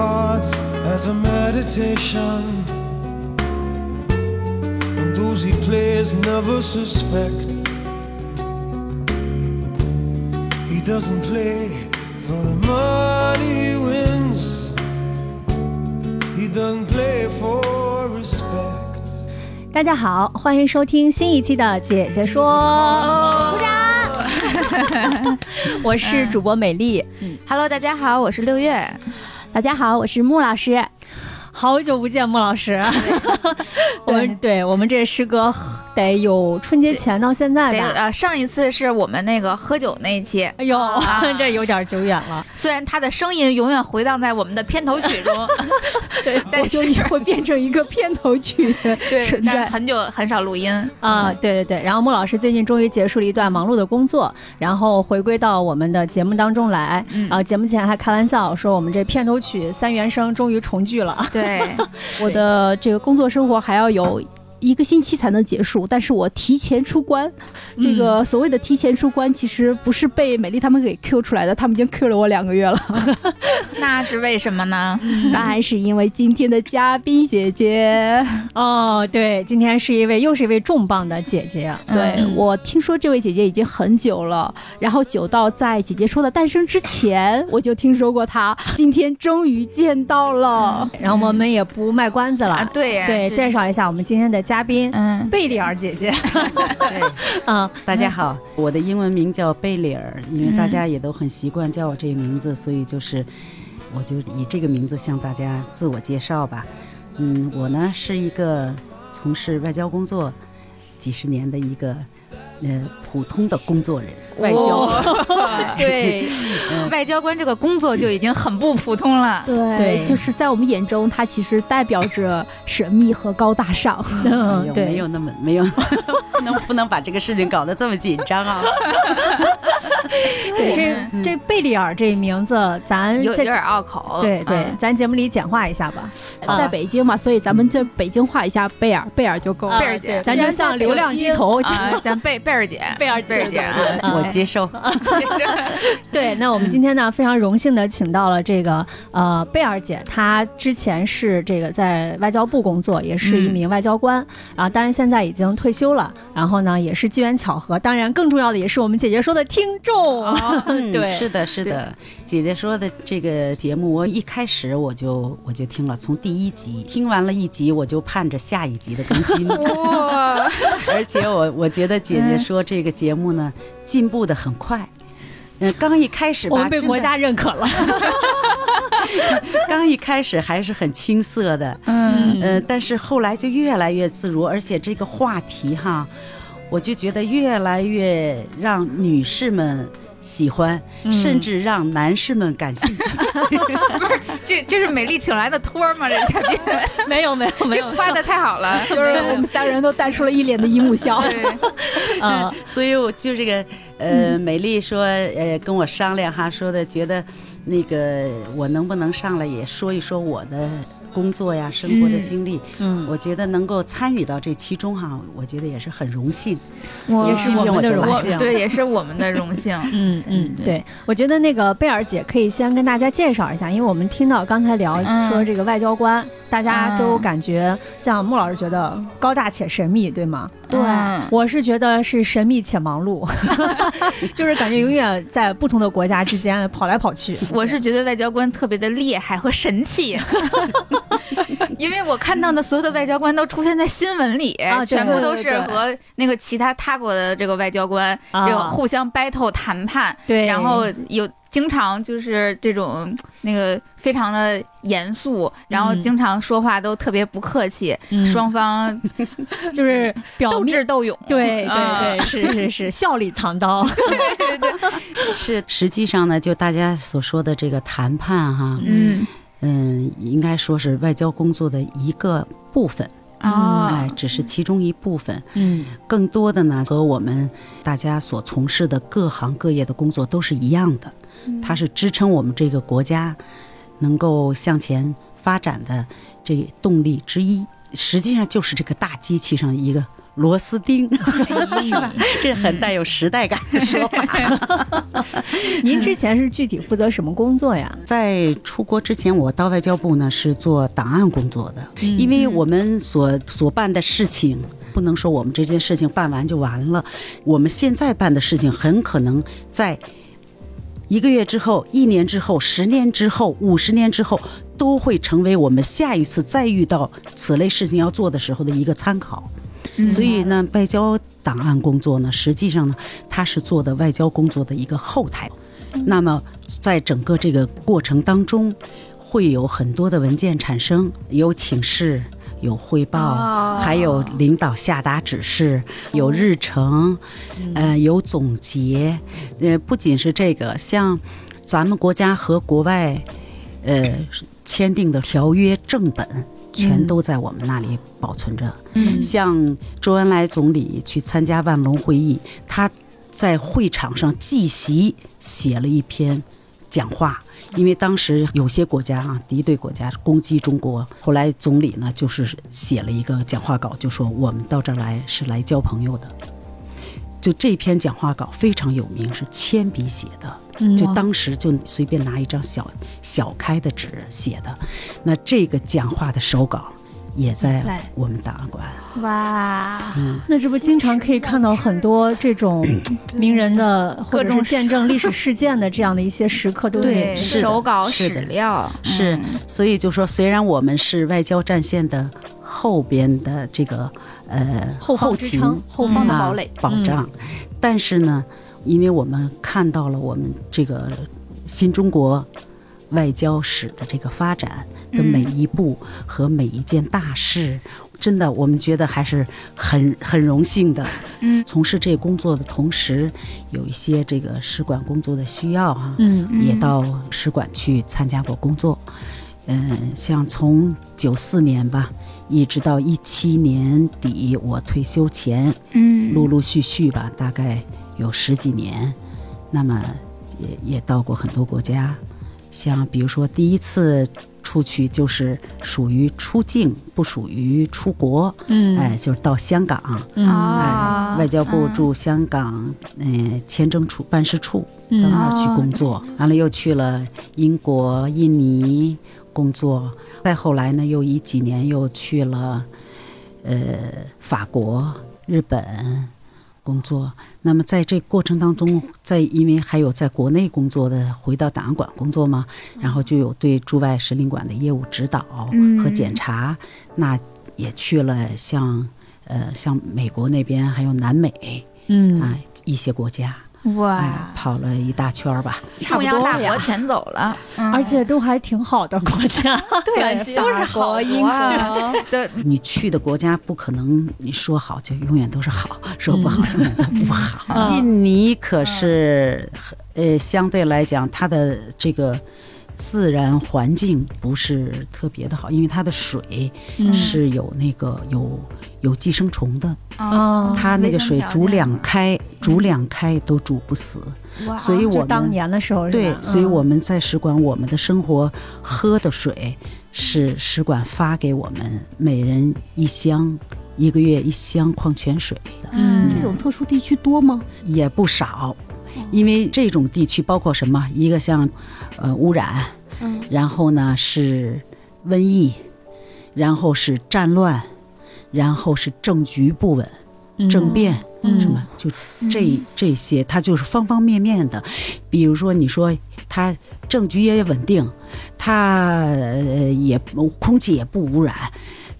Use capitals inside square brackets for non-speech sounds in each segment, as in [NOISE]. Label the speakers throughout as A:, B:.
A: As a meditation. And those he plays never suspect. He doesn't play for the money he wins. He doesn't play for respect.
B: 大家好，欢迎收听新一期的《姐姐说》，鼓掌。我是主播美丽。
C: 嗯，Hello，大家好，我是六月。
D: 大家好，我是穆老师。
B: 好久不见，穆老师。[LAUGHS] 我们对我们这师哥。得有春节前到现在吧？
C: 呃，上一次是我们那个喝酒那一期。
B: 哎呦，[LAUGHS] 这有点久远了。[LAUGHS]
C: 虽然他的声音永远回荡在我们的片头曲中，[LAUGHS]
D: 对，但是会变成一个片头曲存在。
C: 很久很少录音
B: 啊，对对对。然后穆老师最近终于结束了一段忙碌的工作，然后回归到我们的节目当中来。啊，节目前还开玩笑说我们这片头曲三原声终于重聚了。
C: 对，
D: 我的这个工作生活还要有。一个星期才能结束，但是我提前出关。这个所谓的提前出关，其实不是被美丽他们给 Q 出来的，他们已经 Q 了我两个月了。[LAUGHS]
C: 那是为什么呢？[LAUGHS]
D: 当然是因为今天的嘉宾姐姐。
B: 哦，对，今天是一位又是一位重磅的姐姐。
D: 对我听说这位姐姐已经很久了，然后久到在姐姐说的诞生之前，我就听说过她。今天终于见到了，
B: 然后我们也不卖关子了。
C: 对
B: 对，介绍一下我们今天的。嘉宾，嗯，贝利尔姐姐，[LAUGHS]
E: 对，嗯，大家好，我的英文名叫贝利尔，因为大家也都很习惯叫我这个名字，所以就是，我就以这个名字向大家自我介绍吧。嗯，我呢是一个从事外交工作几十年的一个。呃，普通的工作人，
B: 外交，[LAUGHS] 对，[LAUGHS]
C: 外交官这个工作就已经很不普通了。
D: 对，就是在我们眼中，它其实代表着神秘和高大上。
E: 嗯，对，没有那么没有，[LAUGHS] 不能不能把这个事情搞得这么紧张啊。
B: 对，这这贝利尔这名字，咱
C: 有有点拗口。
B: 对对，咱节目里简化一下吧。
D: 在北京嘛，所以咱们就北京话一下贝尔，贝尔就够了。
C: 贝尔姐，
B: 咱就像流量低头。
C: 咱贝贝尔姐，
B: 贝尔
C: 贝尔姐，
E: 我接受。[LAUGHS] [LAUGHS]
B: 对，那我们今天呢，非常荣幸的请到了这个呃贝尔姐，她之前是这个在外交部工作，也是一名外交官，然后当然现在已经退休了。然后呢，也是机缘巧合，当然更重要的也是我们姐姐说的听众。[LAUGHS] 对，
E: 是的，是的，姐姐说的这个节目，我一开始我就我就听了，从第一集听完了一集，我就盼着下一集的更新。哇！而且我我觉得姐姐说这个节目呢，进步的很快。嗯，刚一开始吧，
B: 我们被国家认可了。[LAUGHS]
E: 刚一开始还是很青涩的，嗯呃，但是后来就越来越自如，而且这个话题哈，我就觉得越来越让女士们喜欢，甚至让男士们感兴趣。[LAUGHS]
C: 不是，这这是美丽请来的托吗？这嘉宾
B: 没有没有没有，
C: 夸的太好了，[LAUGHS]
D: 就是我们三个人都带出了一脸的姨母笑。[LAUGHS]
E: 嗯，所以我就这个呃，美丽说呃跟我商量哈，说的觉得。那个，我能不能上来也说一说我的工作呀、生活的经历？嗯，我觉得能够参与到这其中哈，我觉得也是很荣幸，
B: 也是我们的荣幸，
C: 对，也是我们的荣幸。[LAUGHS]
B: 嗯嗯，对，我觉得那个贝尔姐可以先跟大家介绍一下，因为我们听到刚才聊说这个外交官。大家都感觉像穆老师觉得高大且神秘，对吗？
C: 对，
B: 我是觉得是神秘且忙碌，[LAUGHS] 就是感觉永远在不同的国家之间跑来跑去。
C: 我是觉得外交官特别的厉害和神气，[LAUGHS] 因为我看到的所有的外交官都出现在新闻里，全部都是和那个其他他国的这个外交官这个互相 battle 谈判，
B: 对，
C: 然后有。经常就是这种那个非常的严肃，然后经常说话都特别不客气，双方 [LAUGHS]
B: 就是
C: 斗智斗勇，
B: 对对对，是是是，[LAUGHS] 笑里藏刀，
C: 对对对，
E: 是实际上呢，就大家所说的这个谈判哈，嗯。嗯，应该说是外交工作的一个部分。
C: 啊，
E: 哎，只是其中一部分。嗯，更多的呢，和我们大家所从事的各行各业的工作都是一样的。它是支撑我们这个国家能够向前发展的这动力之一。实际上就是这个大机器上一个。螺丝钉，是吧？[LAUGHS] 这很带有时代感的说法。[LAUGHS]
B: 您之前是具体负责什么工作呀？
E: 在出国之前，我到外交部呢是做档案工作的。因为我们所所办的事情，不能说我们这件事情办完就完了。我们现在办的事情，很可能在一个月之后、一年之后、十年之后、五十年之后，都会成为我们下一次再遇到此类事情要做的时候的一个参考。所以呢，外交档案工作呢，实际上呢，它是做的外交工作的一个后台。那么，在整个这个过程当中，会有很多的文件产生，有请示，有汇报，还有领导下达指示，有日程，呃，有总结。呃，不仅是这个，像咱们国家和国外，呃，签订的条约正本。全都在我们那里保存着。嗯，像周恩来总理去参加万隆会议，他在会场上即席写了一篇讲话，因为当时有些国家啊，敌对国家攻击中国，后来总理呢就是写了一个讲话稿，就说我们到这儿来是来交朋友的。就这篇讲话稿非常有名，是铅笔写的，就当时就随便拿一张小小开的纸写的。那这个讲话的手稿也在我们档案馆。
C: 哇，
B: 那这不经常可以看到很多这种名人的或者是见证历史事件的这样的一些时刻，都
E: 对
C: 手稿史料
E: 是。所以就说，虽然我们是外交战线的后边的这个。呃，后勤
D: 后方的堡垒
E: 保障，但是呢，因为我们看到了我们这个新中国外交史的这个发展的每一步和每一件大事，真的，我们觉得还是很很荣幸的。嗯，从事这工作的同时，有一些这个使馆工作的需要哈，嗯，也到使馆去参加过工作。嗯，像从九四年吧。一直到一七年底，我退休前，嗯，陆陆续续吧，大概有十几年，那么也也到过很多国家，像比如说第一次出去就是属于出境，不属于出国，嗯，哎，就是到香港，啊，外交部驻香港嗯签证处办事处到那儿去工作，完了又去了英国、印尼工作。再后来呢，又一几年又去了，呃，法国、日本工作。那么在这过程当中，在因为还有在国内工作的，回到档案馆工作嘛，然后就有对驻外使领馆的业务指导和检查。那也去了像呃像美国那边，还有南美，嗯啊一些国家。哇，跑了一大圈吧，
C: 中央大国全走了，
B: 而且都还挺好的国家，[LAUGHS]
C: 对，都是好英国。[LAUGHS]
E: 对，你去的国家不可能你说好就永远都是好，说不好永远都不好。印尼可是，呃，相对来讲，它的这个。自然环境不是特别的好，因为它的水是有那个有有寄生虫的，它那个水煮两开，煮两开都煮不死。所以我们
B: 当年的时候，
E: 对，所以我们在使馆，我们的生活喝的水是使馆发给我们每人一箱，一个月一箱矿泉水的。
D: 嗯，这种特殊地区多吗？
E: 也不少。因为这种地区包括什么？一个像，呃，污染，嗯，然后呢是瘟疫，然后是战乱，然后是政局不稳，政变，什么就这这些，它就是方方面面的。比如说，你说它政局也稳定，它也空气也不污染，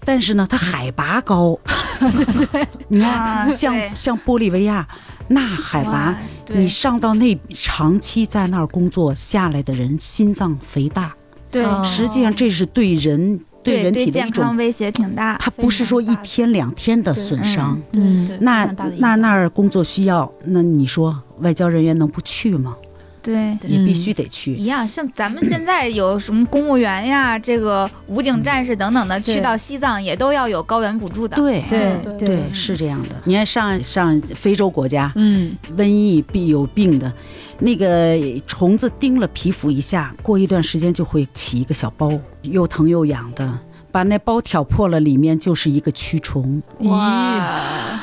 E: 但是呢，它海拔高，
D: 对 [LAUGHS] 对，
E: 你看像像玻利维亚。那海拔你上到那长期在那儿工作下来的人，心脏肥大，
C: 对
B: 哦
E: 实际上这是对人
C: 对
E: 人体的一种，
C: 威胁挺大。
E: 它不是说一天两天的损伤。
B: 嗯
D: 对
E: 那那那儿工作需要，那你说外交人员能不去吗？
C: 对。
E: 你必须得去。
C: 一样，像咱们现在有什么公务员呀，[CLEARS THROAT] 这个武警战士等等的，去到西藏也都要有高原补助的。
E: 对
B: 对
D: 对
E: 对，是这样的。你看上上非洲国家，
B: 嗯
E: 瘟疫必有病的，那个虫子叮了皮肤一下，过一段时间就会起一个小包，又疼又痒的。把那包挑破了，里面就是一个蛆虫，
C: 哇，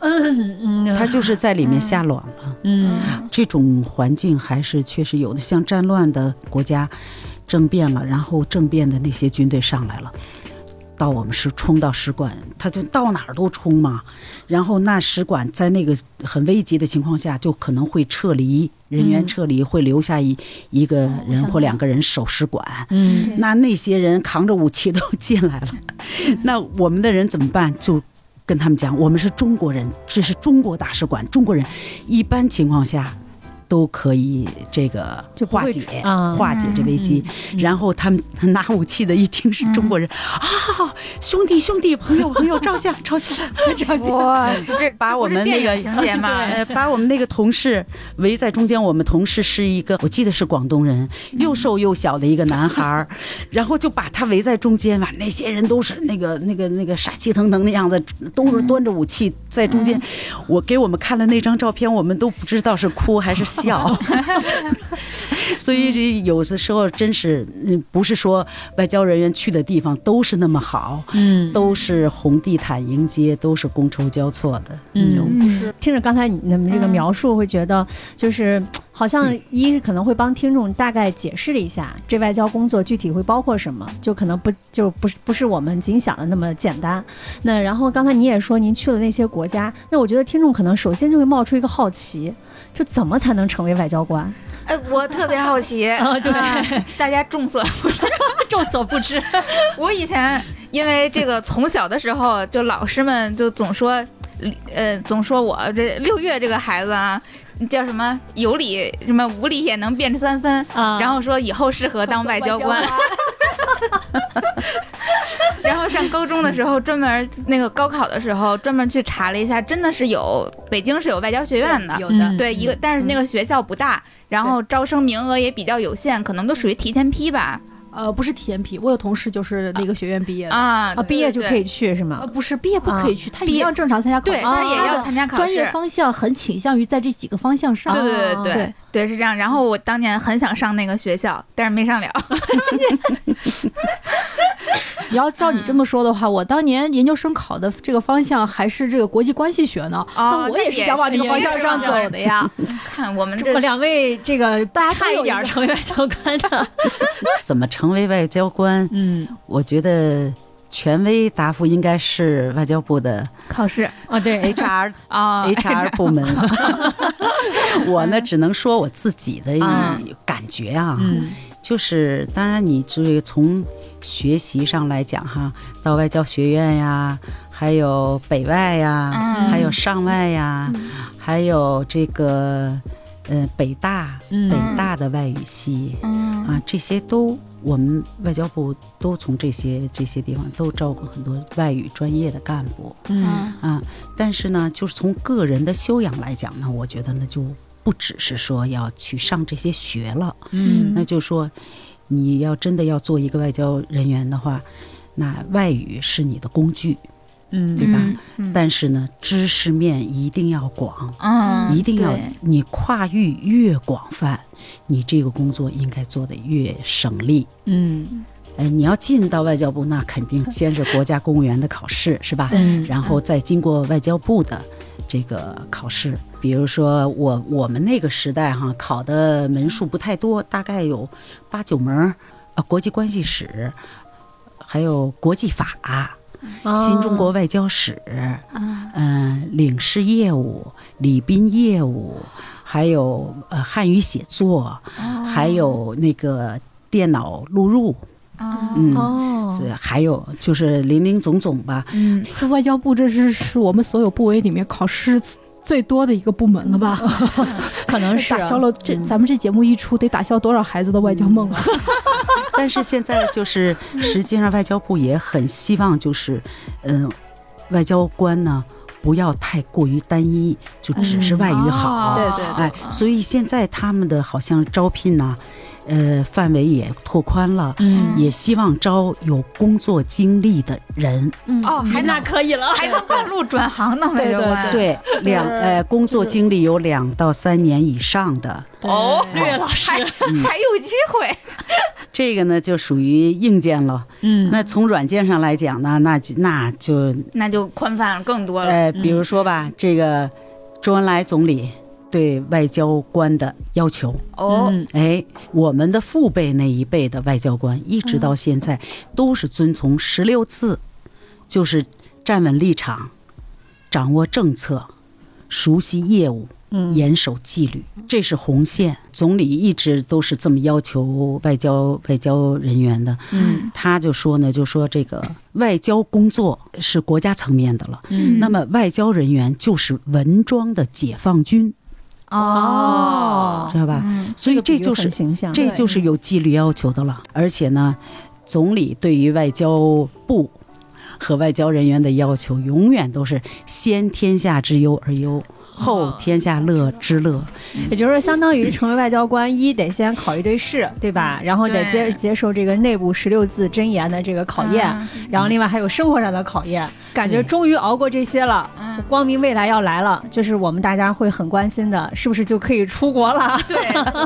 B: 嗯嗯，
E: 他就是在里面下卵了。
B: 嗯
E: 这种环境还是确实有的，像战乱的国家，政变了，然后政变的那些军队上来了。到我们是冲到使馆，他就到哪儿都冲嘛。然后那使馆在那个很危急的情况下，就可能会撤离人员
B: 嗯
E: 撤离，会留下一一个人或两个人守使馆。
B: 嗯
E: 那那些人扛着武器都进来了，那我们的人怎么办？就跟他们讲，我们是中国人，这是中国大使馆，中国人。一般情况下都可以这个化解、
B: 啊
E: 化解这危机。
B: 嗯
E: 然后他们拿武器的一听是中国人、啊，兄弟兄弟朋友朋友照相照相照相。[LAUGHS] [LAUGHS]
C: 哇，[LAUGHS] 这
E: 把我们那个
C: 情节吗？
E: 呃，把我们那个同事围在中间。我们同事是一个，我记得是广东人，又瘦又小的一个男孩儿，然后就把他围在中间吧。那些人都是那个那个那个杀气腾腾的样子，都是端着武器在中间。我给我们看了那张照片，我们都不知道是哭还是笑。[LAUGHS] 所以这有的时候真是，嗯，不是说外交人员去的地方都是那么好，
B: 嗯
E: 都是红地毯迎接，都是觥筹交错的。
B: 嗯。
C: 嗯，
B: 听着刚才你们这个描述，会觉得就是好像一是可能会帮听众大概解释了一下这外交工作具体会包括什么，就可能不就不是不是我们仅想的那么简单。那然后刚才你也说您去了那些国家，那我觉得听众可能首先就会冒出一个好奇，就怎么才能成为外交官？
C: 哎，我特别好奇 [LAUGHS]
B: 哦对
C: 大家众所不知 [LAUGHS]
B: 众所不知，[LAUGHS]
C: 我以前因为这个从小的时候，就老师们就总说，呃，总说我这六月这个孩子啊，叫什么有理什么无理也能变三分，
B: 啊
C: 然后说以后适合当外交官。[LAUGHS] 然后上高中的时候，专门那个高考的时候，专门去查了一下，真的是有北京是有外交学院的，
D: 有的
B: 嗯
C: 对一个，但是那个学校不大，然后招生名额也比较有限，可能都属于提前批吧。
D: 呃，不是提前批，我有同事就是那个学院毕业的，
C: 啊
B: 啊，毕业就可以去是吗？
D: 不是毕业不可以去，他一样正常参加考
C: 对，
D: 试，
C: 他也要参加考试
D: 专业。方向很倾向于在这几个方向上。
C: 对对对对
D: 对，
C: 是这样。然后我当年很想上那个学校，但是没上了。
D: 你要照你这么说的话，我当年研究生考的这个方向还是这个国际关系学呢，
C: 啊
D: 那我也是想往这个方向上走的呀。
C: 看我们这
B: 我两位这个
D: 大家都
B: 差一点成为外交官的，[LAUGHS]
E: 怎么成为外交官？
B: 嗯，
E: 我觉得权威答复应该是外交部的
C: 考试。
B: 啊对，[LAUGHS]
E: HR [LAUGHS]
C: 啊。
E: HR 部门。我呢，只能说我自己的感觉啊，
B: 嗯
E: 就是当然你这个从学习上来讲哈，到外交学院呀，还有北外呀，
C: 嗯
E: 还有上外呀，还有这个呃北大
B: 嗯
E: 北大的外语系。
C: 嗯
E: 啊，这些都我们外交部都从这些这些地方都招过很多外语专业的干部
B: 嗯
E: 啊。但是呢，就是从个人的修养来讲呢，我觉得呢就不只是说要去上这些学了，
B: 嗯
E: 那就说你要真的要做一个外交人员的话，那外语是你的工具，
B: 嗯
E: 对吧？
C: 嗯
E: 但是呢，知识面一定要广，
C: 嗯，
E: 一定要你跨域越广泛，你这个工作应该做得越省力。
B: 嗯
E: 哎，你要进到外交部，那肯定先是国家公务员的考试，是吧？
B: 嗯
E: 然后再经过外交部的这个考试。比如说我我们那个时代哈，考的门数不太多，大概有八九门儿，呃，国际关系史，还有国际法、新中国外交史，嗯、领事业务、礼宾业务，还有呃汉语写作，还有那个电脑录入，
C: 哦。
E: 嗯。
B: 哦。
E: 所以还有就是林林总总吧，
C: 嗯。
D: 这外交部这是是我们所有部委里面考试最多的一个部门了吧？[LAUGHS]
B: 可能是
D: 打消了这
B: 嗯
D: 咱们这节目一出，得打消多少孩子的外交梦啊！[LAUGHS]
E: 但是现在就是，实际上外交部也很希望，就是，嗯、外交官呢不要太过于单一，就只是外语好。
C: 哦
D: 对对
E: 哎，所以现在他们的好像招聘呐、呃，范围也拓宽了，
B: 嗯
E: 也希望招有工作经历的人。
C: 嗯哦，还
B: 那可以了。
C: 还能半路转行呢，
D: 对对
C: 外交官。
E: 对，两呃，工作经历有两到三年以上的，
C: 哦，
B: 对老师，
C: 还还有机会。[LAUGHS]
E: 这个呢就属于硬件了。
B: 嗯
E: 那从软件上来讲呢，那就那就
C: 那就宽泛更多了。
E: 呃，比如说吧，这个周恩来总理对外交官的要求，
C: 哦，
B: 嗯
E: 哎，我们的父辈那一辈的外交官，一直到现在都是遵从十六字，就是站稳立场，掌握政策，熟悉业务。
B: 嗯
E: 严守纪律，这是红线。总理一直都是这么要求外交外交人员的。
B: 嗯
E: 他就说呢，就说这个外交工作是国家层面的了，
B: 嗯
E: 那么外交人员就是文装的解放军，
B: 哦
E: 知道吧？
C: 嗯
E: 所以这就是
B: 很形象，
E: 这就是有纪律要求的了。而且呢，总理对于外交部和外交人员的要求，永远都是先天下之忧而忧，后天下乐之乐。
B: 也就是说，相当于成为外交官，一得先考一堆试，对吧？然后得接接受这个内部十六字真言的这个考验，
C: 嗯
B: 然后另外还有生活上的考验。感觉终于熬过这些了，
C: 嗯，
B: 光明未来要来了，就是我们大家会很关心的，是不是就可以出国了？
C: 对，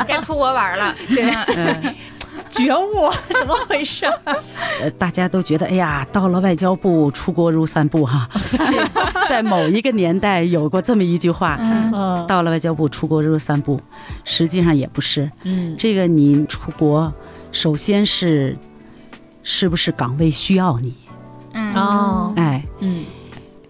C: 该出国玩了。[LAUGHS]
B: 对
C: 嗯
E: 嗯
B: 觉悟 [LAUGHS] 怎么回事？
E: 呃，大家都觉得，哎呀，到了外交部，出国如散步哈。这 [LAUGHS] 在某一个年代有过这么一句话，到了外交部，出国如散步。实际上也不是，
B: 嗯
E: 这个你出国，首先是是不是岗位需要你？
C: 嗯
B: 哦
E: 哎，
B: 嗯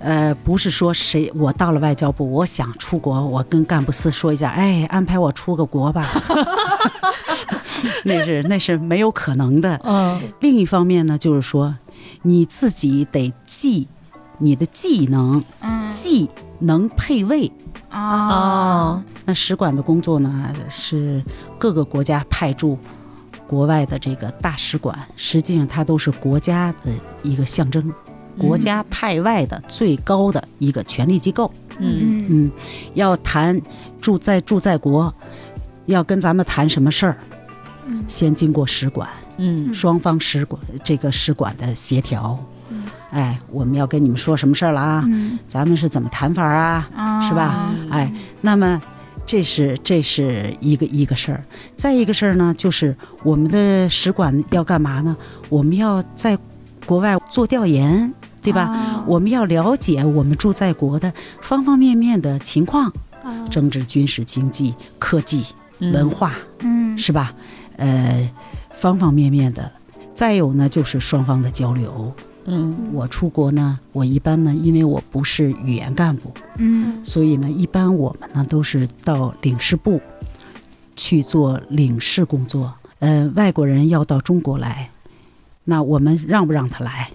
E: 呃，不是说谁我到了外交部，我想出国，我跟干部司说一下，哎，安排我出个国吧。[LAUGHS] 那是那是没有可能的。
B: 嗯
E: 另一方面呢，就是说你自己得记，你的技能
C: 嗯
E: 技能配位。
C: 哦
B: 哦
E: 那使馆的工作呢，是各个国家派驻国外的这个大使馆，实际上它都是国家的一个象征，国家派外的最高的一个权力机构。
B: 嗯
C: 嗯
E: 嗯，要谈驻在驻在国，要跟咱们谈什么事儿，先经过使馆，
B: 嗯
E: 双方使馆这个使馆的协调。哎，我们要跟你们说什么事儿了啊？
C: 嗯
E: 咱们是怎么谈法啊？
C: 啊
E: 是吧？哎，那么这是这是一个一个事儿。再一个事儿呢，就是我们的使馆要干嘛呢？我们要在国外做调研，对吧？
C: 吧
E: 我们要了解我们住在国的方方面面的情况，
D: 啊
E: 政治、军事、经济、科技、文化，
C: 嗯
E: 是吧？呃，方方面面的。再有呢，就是双方的交流。
B: 嗯
E: 我出国呢，我一般呢，因为我不是语言干部，
C: 嗯
E: 所以呢，一般我们呢都是到领事部去做领事工作。呃，外国人要到中国来，那我们让不让他来？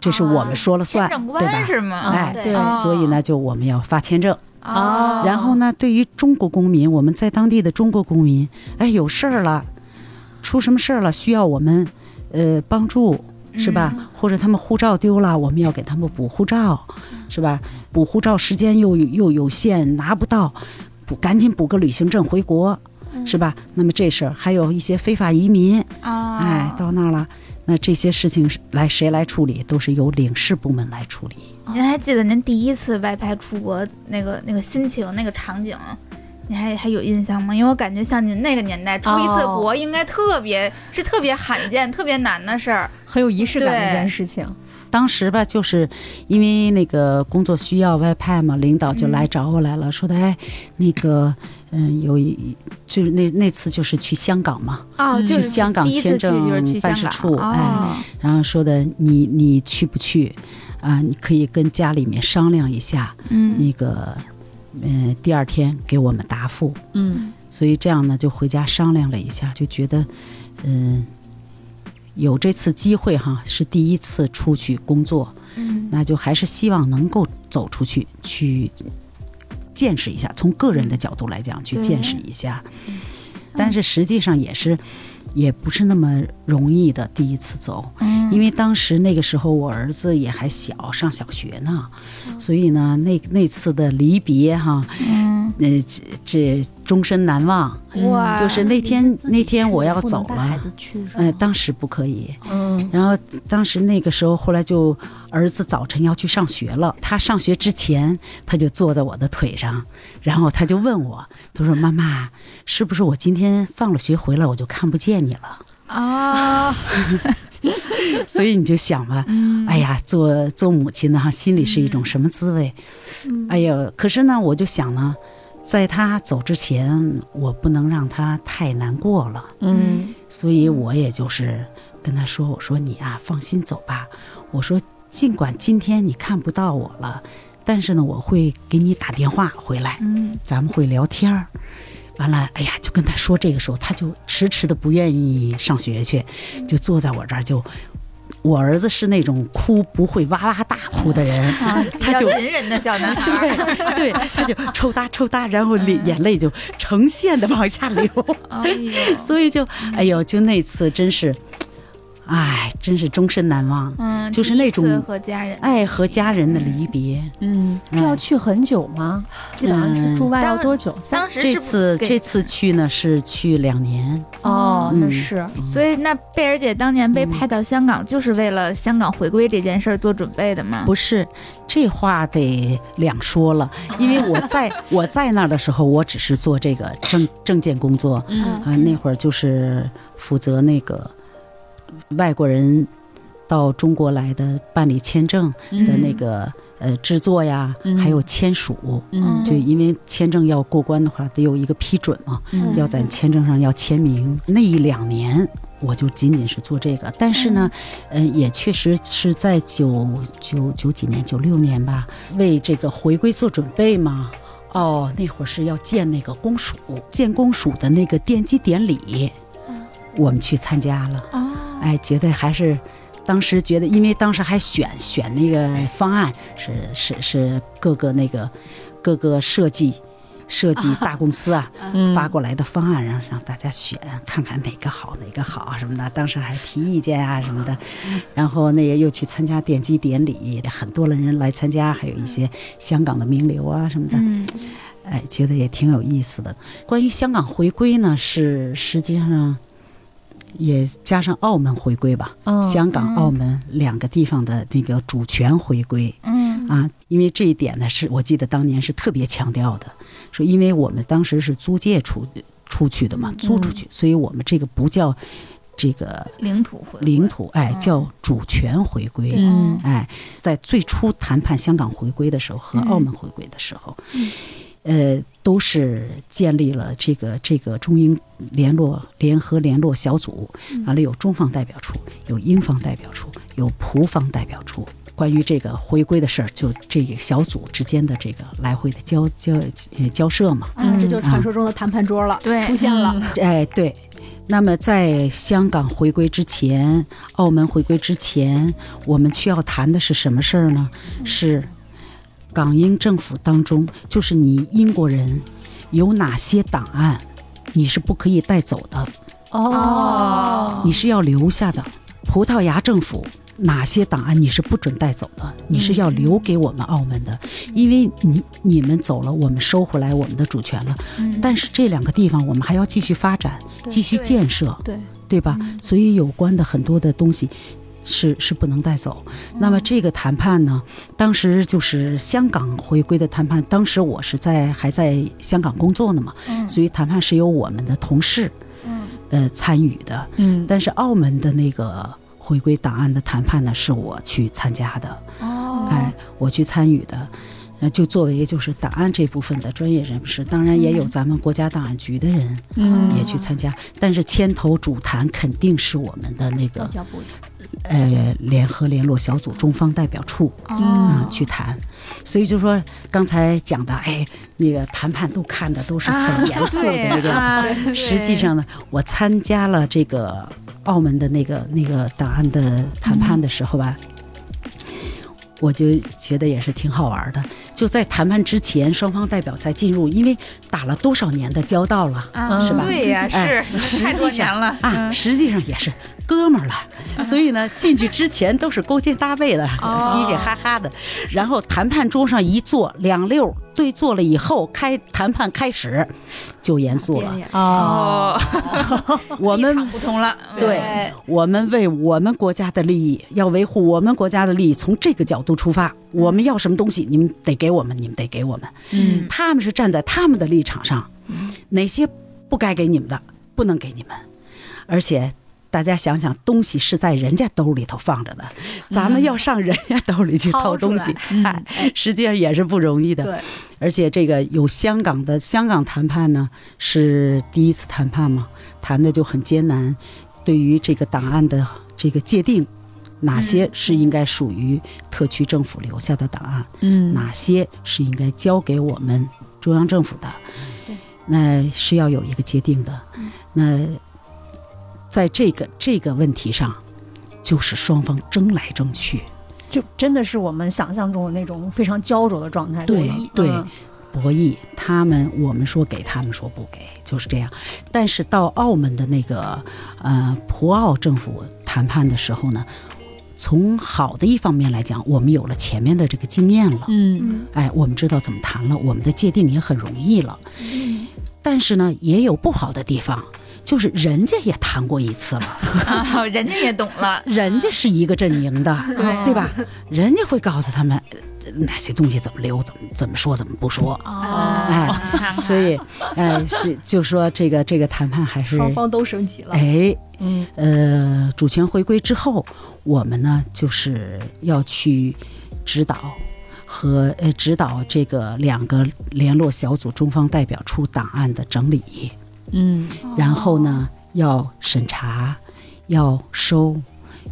E: 这是我们说了算，对吧
C: 官？是吗？
E: 哎
D: 对
C: 哦
E: 所以呢，就我们要发签证。
C: 哦，
E: 然后呢，对于中国公民，我们在当地的中国公民，哎，有事儿了，出什么事儿了，需要我们呃帮助，是吧？或者他们护照丢了，我们要给他们补护照，是吧？补护照时间又又有限，拿不到，补赶紧补个旅行证回国，是吧？那么这事儿还有一些非法移民，
C: 啊，
E: 哎，到那儿了。那这些事情是来谁来处理？都是由领事部门来处理。
C: 您还记得您第一次外派出国那个那个心情那个场景？你还还有印象吗？因为我感觉像您那个年代出一次国，应该特别、是特别罕见、特别难的事儿。
B: 很有仪式感的一件事情。
E: 当时吧，就是因为那个工作需要外派嘛，领导就来找我来了，说的哎，那个嗯，有一就是那那次就是去香港嘛，
C: 哦
B: 嗯
E: 去香港签证
C: 去
E: 办事处，哎，
C: 哦，
E: 然后说的你你去不去啊？你可以跟家里面商量一下，
C: 嗯
E: 那个嗯、第二天给我们答复。
B: 嗯
E: 所以这样呢，就回家商量了一下，就觉得嗯。有这次机会哈，是第一次出去工作，
C: 嗯
E: 那就还是希望能够走出去，去见识一下，从个人的角度来讲去见识一下。但是实际上也是，也不是那么容易的第一次走，
C: 嗯。
E: 因为当时那个时候我儿子也还小，上小学呢，所以呢，那那次的离别哈，
C: 嗯。
E: 呃，这这终身难忘。
C: 哇，
E: 就是那天那天我要走了，
D: 子去是
E: 呃，当时不可以。
B: 嗯。
E: 然后当时那个时候，后来就儿子早晨要去上学了，他上学之前他就坐在我的腿上，然后他就问我，他说：“妈妈，是不是我今天放了学回来我就看不见你了
C: 啊，？”
E: 所以你就想吧，[LAUGHS]
C: 嗯
E: 哎呀，做做母亲的哈，心里是一种什么滋味？哎呀，可是呢，我就想呢，在他走之前，我不能让他太难过了。
B: 嗯
E: 所以我也就是跟他说：“我说你啊，放心走吧。我说尽管今天你看不到我了，但是呢，我会给你打电话回来，
C: 嗯
E: 咱们会聊天儿。完了，哎呀，就跟他说这个时候，他就迟迟的不愿意上学去，就坐在我这儿就。我儿子是那种哭不会哇哇大哭的人，[LAUGHS] 他就
C: 隐忍的小男孩儿，[LAUGHS]
E: 对，他就抽搭抽搭，然后眼眼泪就成线的往下流。[LAUGHS] 所以就，哎呦，就那次真是，哎，真是终身难忘。
C: 嗯，
E: 就是那种
C: 爱和家人，
E: 哎，和家人的离别。
B: 嗯，这要去很久吗？基本上是住外要多久？
C: 当时这
E: 次这次去呢是去两年，
B: 哦，那
E: 嗯
B: 是
C: 所以那贝尔姐当年被派到香港，就是为了香港回归这件事儿做准备的吗？
E: 不是，这话得两说了。[LAUGHS] 因为我在我在那儿的时候，我只是做这个证证件工作
B: 嗯
E: 啊，那会儿就是负责那个外国人到中国来的办理签证的那个呃制作呀，
B: 嗯。
E: 还有签署。
B: 嗯。
E: 就因为签证要过关的话，得有一个批准嘛，
B: 嗯。
E: 要在签证上要签名。那一两年，我就仅仅是做这个，但是呢，呃，也确实是在九九九几年、九六年吧，为这个回归做准备嘛。哦，那会儿是要建那个公署，建公署的那个奠基典礼，我们去参加了。
C: 哦，
E: 哎，觉得还是当时觉得，因为当时还选选那个方案是是是各个那个各个设计设计大公司啊 [LAUGHS]
B: 嗯
E: 发过来的方案，让让大家选，看看哪个好哪个好什么的。当时还提意见啊什么的，然后那也又去参加奠基典礼，很多的人来参加，还有一些香港的名流啊什么的。
C: 嗯
E: 哎，觉得也挺有意思的。关于香港回归呢，是实际上也加上澳门回归吧，
B: 嗯
E: 香港、澳门两个地方的那个主权回归
C: 嗯。
E: 啊，因为这一点呢，是我记得当年是特别强调的，说因为我们当时是租借出出去的嘛，租出去，所以我们这个不叫这个
C: 领土回
E: 领土，哎，
C: 嗯。
E: 叫主权回归。
B: 嗯。
E: 哎，在最初谈判香港回归的时候和澳门回归的时候，呃，都是建立了这个这个中英联络联合联络小组，完了有中方代表处，有英方代表处，有葡方代表处。关于这个回归的事儿，就这个小组之间的这个来回的交交呃交涉嘛。
D: 啊，这就是传说中的谈判桌了，
C: 对
D: 出现了。
E: 哎，对。那么在香港回归之前，澳门回归之前，我们需要谈的是什么事儿呢？是港英政府当中，就是你英国人有哪些档案，你是不可以带走的，
B: 哦，
E: 你是要留下的。葡萄牙政府哪些档案你是不准带走的，你是要留给我们澳门的，因为你你们走了，我们收回来我们的主权了。
C: 嗯。
E: 但是这两个地方我们还要继续发展，继续建设，
D: 对，
E: 对。吧？所以有关的很多的东西是是不能带走。那么这个谈判呢，当时就是香港回归的谈判，当时我是在还在香港工作呢嘛，所以谈判是由我们的同事呃参与的。
B: 嗯
E: 但是澳门的那个回归档案的谈判呢，是我去参加的。
C: 哦，
E: 哎，我去参与的，那，就作为就是档案这部分的专业人士，当然也有咱们国家档案局的人
B: 嗯
E: 也去参加，但是牵头主谈肯定是我们的那
D: 外
E: 个呃联合联络小组中方代表处
C: 哦
E: 啊、去谈，所以就说刚才讲的，哎，那个谈判都看的都是很严肃的那个。
C: 啊
E: 实际上呢，我参加了这个澳门的那个那个档案的谈判的时候吧，我就觉得也是挺好玩的。就在谈判之前，双方代表在进入，因为打了多少年的交道了
C: 啊，
E: 是吧？
C: 对呀，
E: 哎
C: 是 [LAUGHS] 太多年了
E: 啊，实际上也是哥们儿了，[LAUGHS] 所以呢，进去之前都是勾肩搭背的，
C: 哦。
E: 嘻嘻哈哈的，然后谈判桌上一坐，两溜对坐了以后，开谈判开始就严肃了。
B: 哦，[LAUGHS]
E: 我们
C: 不同了，
E: 对，我们为我们国家的利益，要维护我们国家的利益，从这个角度出发，我们要什么东西，你们得给我们，你们得给我们。
B: 嗯，
E: 他们是站在他们的立场上，哪些不该给你们的，不能给你们。而且大家想想，东西是在人家兜里头放着的，咱们要上人家兜里去掏东西，哎，实际上也是不容易的。
D: 对，
E: 而且这个有香港的香港谈判呢，是第一次谈判嘛，谈的就很艰难。对于这个档案的这个界定，哪些是应该属于特区政府留下的档案，
B: 嗯，
E: 哪些是应该交给我们中央政府的，
D: 对，
E: 那是要有一个界定的。那在这个这个问题上，就是双方争来争去，
B: 就真的是我们想象中的那种非常焦灼的状态。
E: 对
B: 吧
E: 对
B: 嗯
E: 博弈，他们我们说给，他们说不给，就是这样。但是到澳门的那个呃葡澳政府谈判的时候呢，从好的一方面来讲，我们有了前面的这个经验了，
B: 嗯
E: 哎，我们知道怎么谈了，我们的界定也很容易了。嗯但是呢，也有不好的地方，就是人家也谈过一次了，
C: 啊，[LAUGHS] 人家也懂了，
E: 人家是一个阵营的，
B: 对
E: 对吧？人家会告诉他们呃哪些东西怎么留，怎么怎么说，怎么不说。
C: 哦，
E: 哎所以，哎，是就说这个这个谈判还是
D: 双方都升级了。
E: 哎
B: 嗯
E: 呃主权回归之后，我们呢就是要去指导和呃指导这个两个联络小组中方代表处档案的整理，
B: 嗯。
E: 然后呢要审查，要收，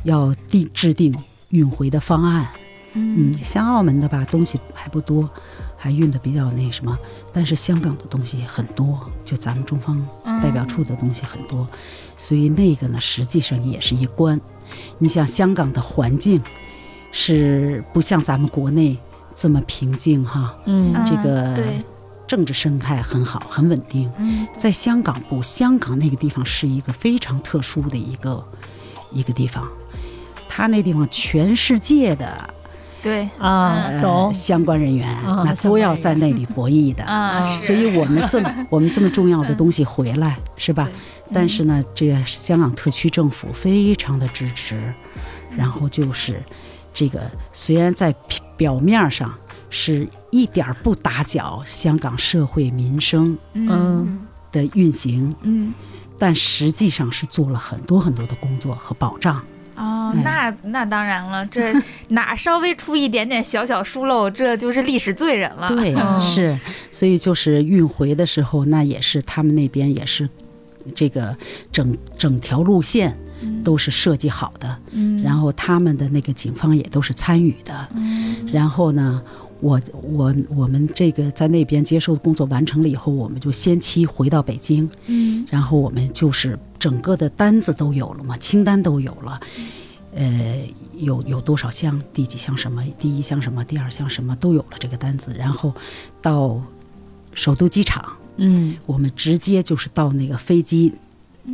E: 要定制定运回的方案。嗯，像澳门的吧，东西还不多，还运的比较那什么，但是香港的东西很多，就咱们中方代表处的东西很多，所以那个呢，实际上也是一关。你想香港的环境是不像咱们国内这么平静哈，
B: 嗯。
E: 这个
C: 对，
E: 政治生态很好，很稳定。
C: 嗯。
E: 在香港不，香港那个地方是一个非常特殊的一个一个地方，它那地方全世界的
C: 对，
B: 啊，
E: 相关人员、
B: 啊
E: 那都要在那里博弈的。所以我们这么 [LAUGHS] 我们这么重要的东西回来是吧？但是呢，这个香港特区政府非常的支持，然后就是这个虽然在表表面上是一点儿不打搅香港社会民生
B: 嗯。
E: 的运行，
C: 嗯，
E: 但实际上是做了很多很多的工作和保障。
C: 哦，
E: 哎。
C: 那那当然了，这 [LAUGHS] 哪稍微出一点点小小疏漏，这就是历史罪人了。
E: 对，
B: 嗯。
E: 是，所以就是运回的时候，那也是他们那边也是这个整整条路线都是设计好的，
C: 嗯，
E: 然后他们的那个警方也都是参与的，
C: 嗯。
E: 然后呢。我我我们这个在那边接受的工作完成了以后，我们就先期回到北京，
C: 嗯。
E: 然后我们就是整个的单子都有了嘛，清单都有了，呃，有有多少项，第几项什么，第一项什么，第二项什么都有了这个单子，然后到首都机场，
B: 嗯。
E: 我们直接就是到那个飞机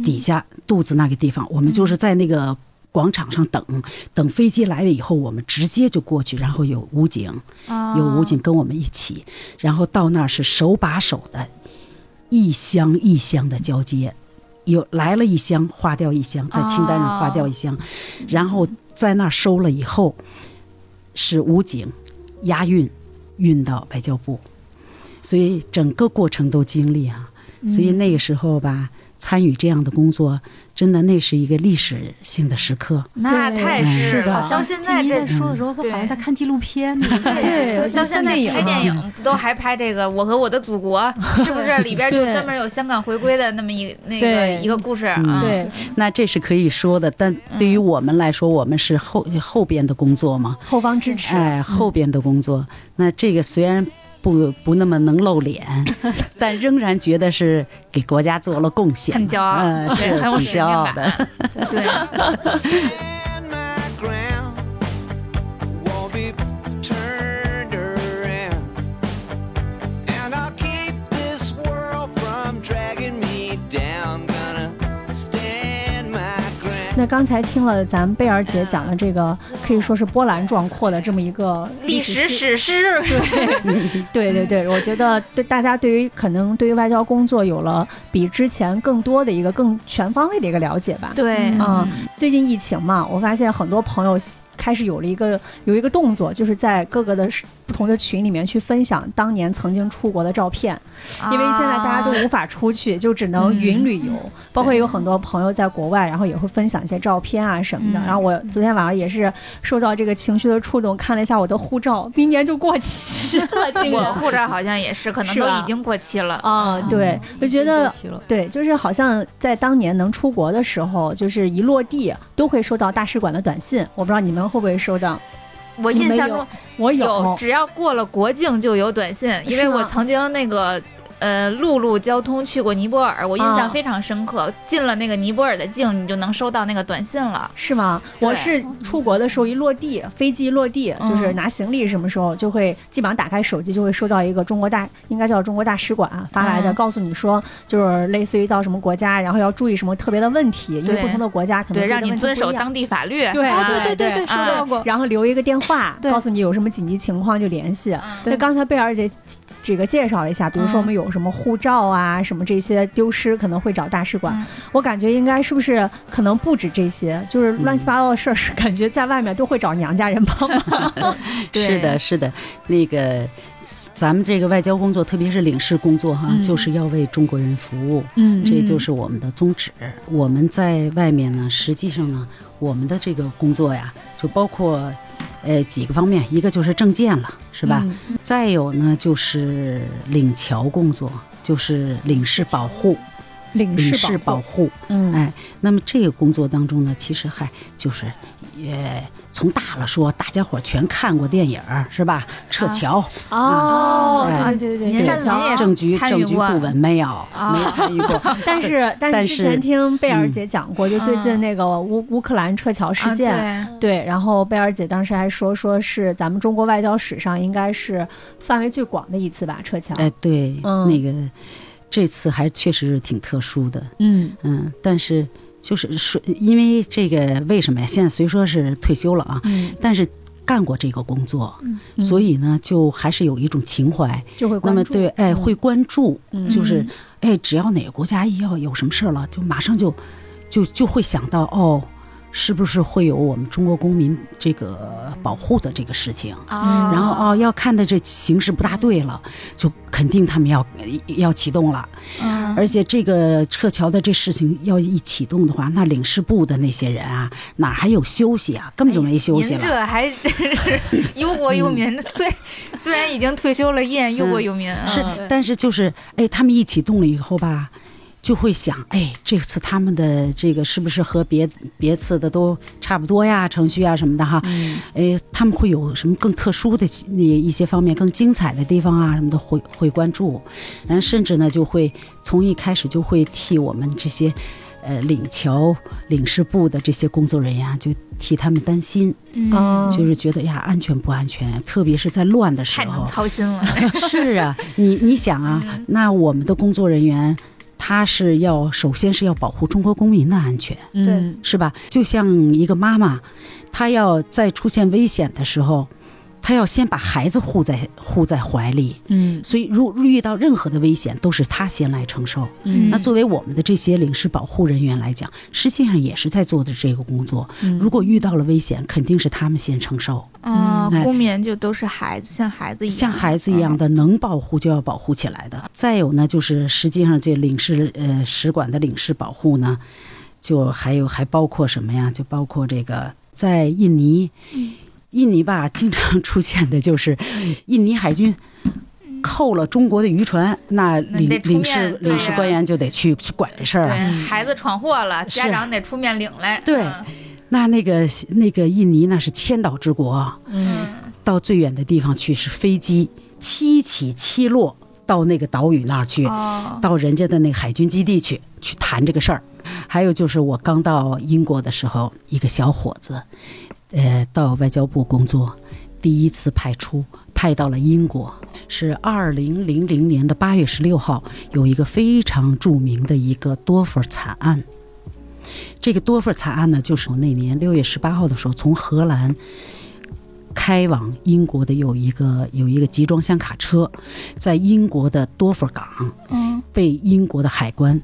E: 底下肚子那个地方，我们就是在那个广场上等，等飞机来了以后，我们直接就过去，然后有武警，
C: 哦。
E: 有武警跟我们一起，然后到那儿是手把手的，一箱一箱的交接，有来了一箱划掉一箱，在清单上划掉一箱，然后在那儿收了以后，是武警押运运到外交部，所以整个过程都经历啊，所以那个时候吧。参与这样的工作，真的那是一个历史性的时刻。
C: 那
B: 对
C: 太是了，到现在
D: 在说的时候，都好像在看纪录片呢。[LAUGHS]
B: 对
C: 到现在拍电影不都还拍这个《我和我的祖国》，[LAUGHS] 是不是？里边就专门有香港回归的那么一那个一个故事
E: 嗯
C: 啊？
B: 对，
E: 那这是可以说的，但对于我们来说，我们是后后边的工作嘛，
B: 后方支持，
E: 哎，后边的工作。那这个虽然不不那么能露脸，[LAUGHS] 但仍然觉得是给国家做了贡献，
C: 很骄傲。
E: 嗯，是
C: 很
E: 骄傲的。[LAUGHS]
C: 对，
B: 那刚才听了咱贝尔姐讲的这个，可以说是波澜壮阔的这么一个
C: 历史史诗，
B: 对对对，我觉得对大家对于可能对于外交工作有了比之前更多的一个更全方位的一个了解吧。
C: 对，
B: 嗯，最近疫情嘛，我发现很多朋友开始有了一个有一个动作，就是在各个的不同的群里面去分享当年曾经出国的照片，因为现在大家都无法出去，就只能云旅游。包括有很多朋友在国外，然后也会分享一些照片啊什么的。然后我昨天晚上也是受到这个情绪的触动，看了一下我的护照，明年就过期了。[LAUGHS]
C: 我护照好像也是，可能都已经过期了。
B: 啊，对，我觉得对，就是好像在当年能出国的时候，就是一落地都会收到大使馆的短信。我不知道你们会不会收到？
C: 我印象中
B: 我
C: 有，只要过了国境就有短信，因为我曾经那个。呃，陆路交通去过尼泊尔，我印象非常深刻。进了那个尼泊尔的境，你就能收到那个短信了，
B: 是吗？我是出国的时候一落地，飞机一落地，就是拿行李什么时候就会基本上打开手机就会收到一个中国大，应该叫中国大使馆发来的，告诉你说就是类似于到什么国家，然后要注意什么特别的问题，因为不同的国家可能
C: 让你遵守当地法律。
B: 对
D: 对对对对，收到过。
B: 然后留一个电话，告诉你有什么紧急情况就联系。那刚才贝尔姐这个介绍了一下，比如说我们有什么护照啊，什么这些丢失可能会找大使馆。我感觉应该是不是可能不止这些，就是乱七八糟的事儿，是感觉在外面都会找娘家人帮忙。[LAUGHS]
E: 是的，是的，那个咱们这个外交工作，特别是领事工作哈，就是要为中国人服务。嗯，这就是我们的宗旨。我们在外面呢，实际上呢，我们的这个工作呀，就包括。呃，几个方面，一个就是证件了，是吧？再有呢，就是领侨工作，就是领事保护，
B: 领
E: 事保护。嗯，哎，那么这个工作当中呢，其实还就是，也从大了说，大家伙全看过电影是吧？撤侨
B: 哦，对对对，
C: 您
E: 政局政局顾问没有没参与过，[LAUGHS]
B: 但是 [LAUGHS] 但是之前听贝尔姐讲过，就最近那个乌乌克兰撤侨事件，对，然后贝尔姐当时还说说是咱们中国外交史上应该是范围最广的一次吧撤侨，
E: 哎，对，那个这次还确实是挺特殊的，嗯嗯，但是。就是说，因为这个为什么呀？现在虽说是退休了啊，但是干过这个工作，所以呢，就还是有一种情怀，
B: 就会
E: 那么对，哎，会关注，就是哎，只要哪个国家要有什么事儿了，就马上就就就会想到哦。是不是会有我们中国公民这个保护的这个事情？然后哦，要看的这形势不大对了，就肯定他们要要启动了。而且这个撤侨的这事情要一启动的话，那领事部的那些人啊，哪还有休息啊？根本就没休息了。[LAUGHS]
C: 您这还真是忧国忧民，虽虽然已经退休了，依然忧国忧民。
E: 是，但是就是哎，他们一启动了以后吧。就会想，哎，这次他们的这个是不是和别别次的都差不多呀？程序啊什么的哈，哎，他们会有什么更特殊的那一些方面、更精彩的地方啊什么的会会关注，然后甚至呢就会从一开始就会替我们这些呃领侨领事部的这些工作人员就替他们担心，嗯，就是觉得呀安全不安全，特别是在乱的时候，
C: 太能操心了。[LAUGHS]
E: 是啊，你你想啊，那我们的工作人员。他是要首先是要保护中国公民的安全，
B: 对，
E: 是吧？就像一个妈妈，她要在出现危险的时候。他要先把孩子护在护在怀里，嗯，所以如遇到任何的危险，都是他先来承受。嗯，那作为我们的这些领事保护人员来讲，实际上也是在做的这个工作。如果遇到了危险，肯定是他们先承受。
C: 啊，公民就都是孩子，像孩子一样，
E: 像孩子一样的，能保护就要保护起来的。再有呢，就是实际上这领事呃使馆的领事保护呢，就还有还包括什么呀？就包括这个在印尼。印尼吧，经常出现的就是印尼海军扣了中国的渔船，那领领事领事官员就得去去管这事儿。
C: 孩子闯祸了，家长得出面领来。
E: 对，那那个那个印尼那是千岛之国，嗯，到最远的地方去是飞机七起七落到那个岛屿那儿去，到人家的那个海军基地去去谈这个事儿。还有就是我刚到英国的时候，一个小伙子。呃，到外交部工作，第一次派出，派到了英国，是二零零零年的八月十六号，有一个非常著名的一个多佛惨案。这个多佛惨案呢，就是我那年六月十八号的时候，从荷兰开往英国的有一个有一个集装箱卡车，在英国的多佛港
C: 嗯。
E: 被英国的海关